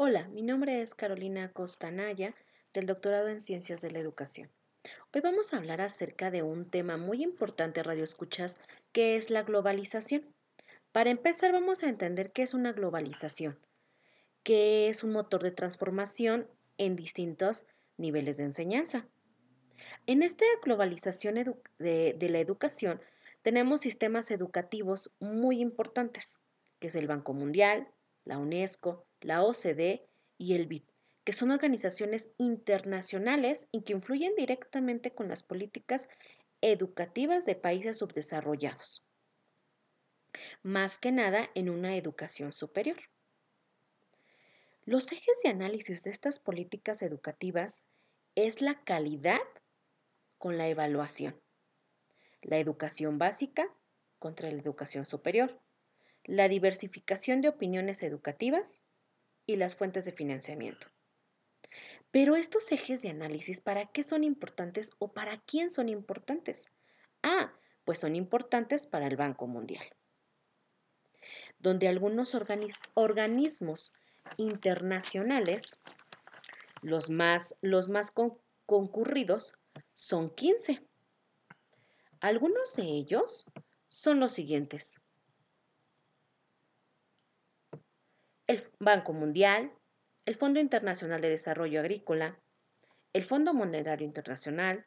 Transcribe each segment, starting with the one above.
Hola, mi nombre es Carolina Costanaya, del doctorado en Ciencias de la Educación. Hoy vamos a hablar acerca de un tema muy importante, Radio Escuchas, que es la globalización. Para empezar, vamos a entender qué es una globalización, qué es un motor de transformación en distintos niveles de enseñanza. En esta globalización de, de la educación tenemos sistemas educativos muy importantes, que es el Banco Mundial, la UNESCO, la OCDE y el BID, que son organizaciones internacionales y que influyen directamente con las políticas educativas de países subdesarrollados, más que nada en una educación superior. Los ejes de análisis de estas políticas educativas es la calidad con la evaluación, la educación básica contra la educación superior, la diversificación de opiniones educativas y las fuentes de financiamiento. Pero estos ejes de análisis, ¿para qué son importantes o para quién son importantes? Ah, pues son importantes para el Banco Mundial, donde algunos organismos internacionales, los más, los más concurridos, son 15. Algunos de ellos son los siguientes. El Banco Mundial, el Fondo Internacional de Desarrollo Agrícola, el Fondo Monetario Internacional,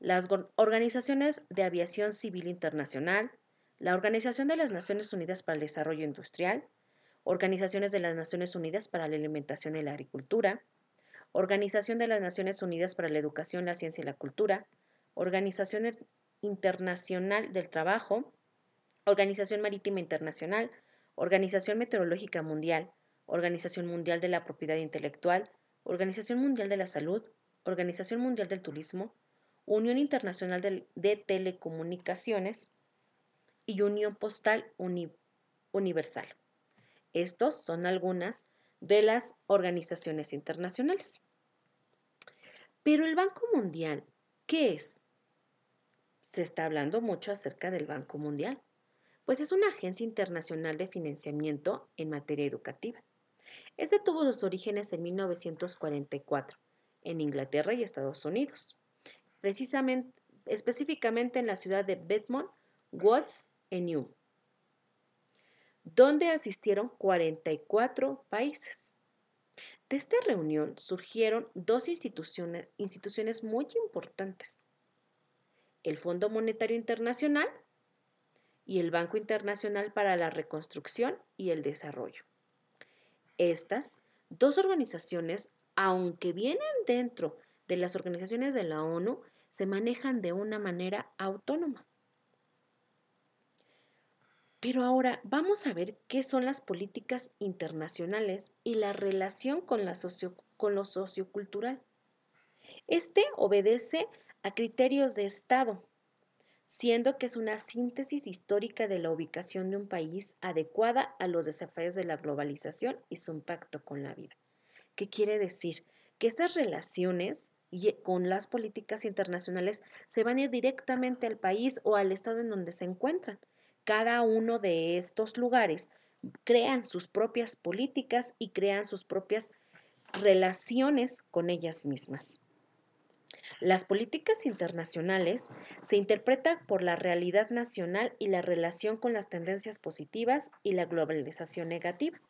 las organizaciones de aviación civil internacional, la Organización de las Naciones Unidas para el Desarrollo Industrial, Organizaciones de las Naciones Unidas para la Alimentación y la Agricultura, Organización de las Naciones Unidas para la Educación, la Ciencia y la Cultura, Organización Internacional del Trabajo, Organización Marítima Internacional, Organización Meteorológica Mundial, Organización Mundial de la Propiedad Intelectual, Organización Mundial de la Salud, Organización Mundial del Turismo, Unión Internacional de, Telecomunicaciones y Unión Postal Universal. Estos son algunas de las organizaciones internacionales. Pero el Banco Mundial, ¿qué es? Se está hablando mucho acerca del Banco Mundial pues es una agencia internacional de financiamiento en materia educativa. Este tuvo sus orígenes en 1944 en Inglaterra y Estados Unidos, precisamente, específicamente en la ciudad de Bedmont, Watts en New, donde asistieron 44 países. De esta reunión surgieron dos instituciones, instituciones muy importantes. El Fondo Monetario Internacional y el Banco Internacional para la Reconstrucción y el Desarrollo. Estas dos organizaciones, aunque vienen dentro de las organizaciones de la ONU, se manejan de una manera autónoma. Pero ahora vamos a ver qué son las políticas internacionales y la relación con, la lo sociocultural. Este obedece a criterios de Estado, siendo que es una síntesis histórica de la ubicación de un país adecuada a los desafíos de la globalización y su impacto con la vida. ¿Qué quiere decir? Que estas relaciones con las políticas internacionales se van a ir directamente al país o al estado en donde se encuentran. Cada uno de estos lugares crean sus propias políticas y crean sus propias relaciones con ellas mismas. Las políticas internacionales se interpretan por la realidad nacional y la relación con las tendencias positivas y la globalización negativa.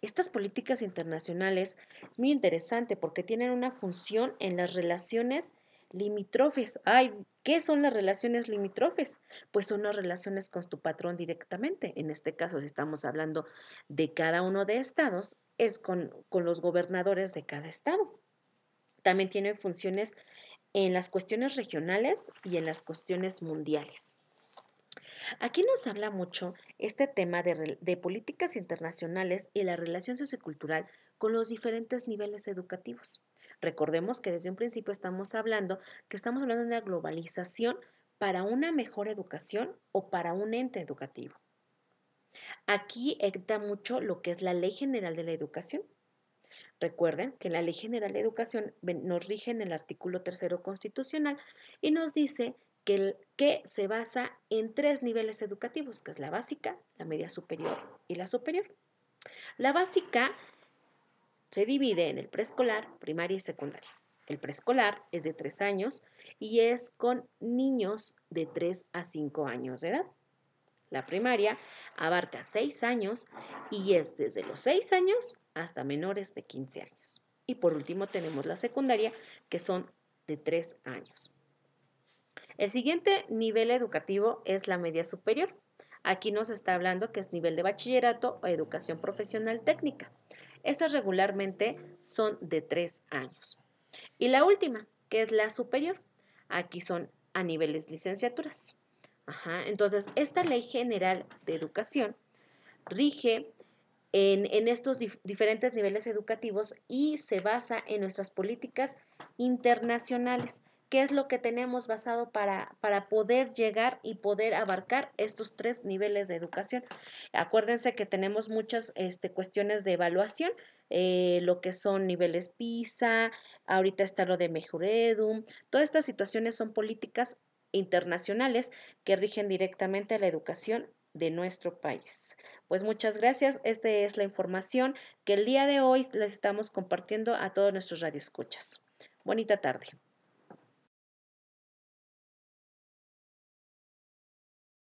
Estas políticas internacionales es muy interesante porque tienen una función en las relaciones limítrofes. Ay, ¿qué son las relaciones limítrofes? Pues son las relaciones con tu patrón directamente. En este caso, si estamos hablando de cada uno de estados, es con, con los gobernadores de cada estado. También tiene funciones en las cuestiones regionales y en las cuestiones mundiales. Aquí nos habla mucho este tema de, políticas internacionales y la relación sociocultural con los diferentes niveles educativos. Recordemos que desde un principio estamos hablando que estamos hablando de una globalización para una mejor educación o para un ente educativo. Aquí entra mucho lo que es la Ley General de la Educación, Recuerden que la Ley General de Educación nos rige en el artículo tercero constitucional y nos dice que, que se basa en tres niveles educativos, que es la básica, la media superior y la superior. La básica Se divide en el preescolar, primaria y secundaria. El preescolar es de 3 años y es con niños de 3 a 5 años de edad. La primaria abarca 6 años y es desde los 6 años hasta menores de 15 años. Y por último tenemos la secundaria, que son de 3 años. El siguiente nivel educativo es la media superior. Aquí nos está hablando que es nivel de bachillerato o educación profesional técnica. Esas regularmente son de 3 años. Y la última, que es la superior. Aquí son a niveles licenciaturas. Entonces, esta ley general de educación rige en, estos diferentes niveles educativos y se basa en nuestras políticas internacionales. ¿Qué es lo que tenemos basado para, para poder llegar y poder abarcar estos tres niveles de educación? Acuérdense que tenemos muchas este, cuestiones de evaluación, eh, lo que son niveles PISA, ahorita está lo de Mejuredum, todas estas situaciones son políticas internacionales que rigen directamente la educación de nuestro país. Pues muchas gracias. Esta es la información que el día de hoy les estamos compartiendo a todos nuestros radioescuchas. Bonita tarde.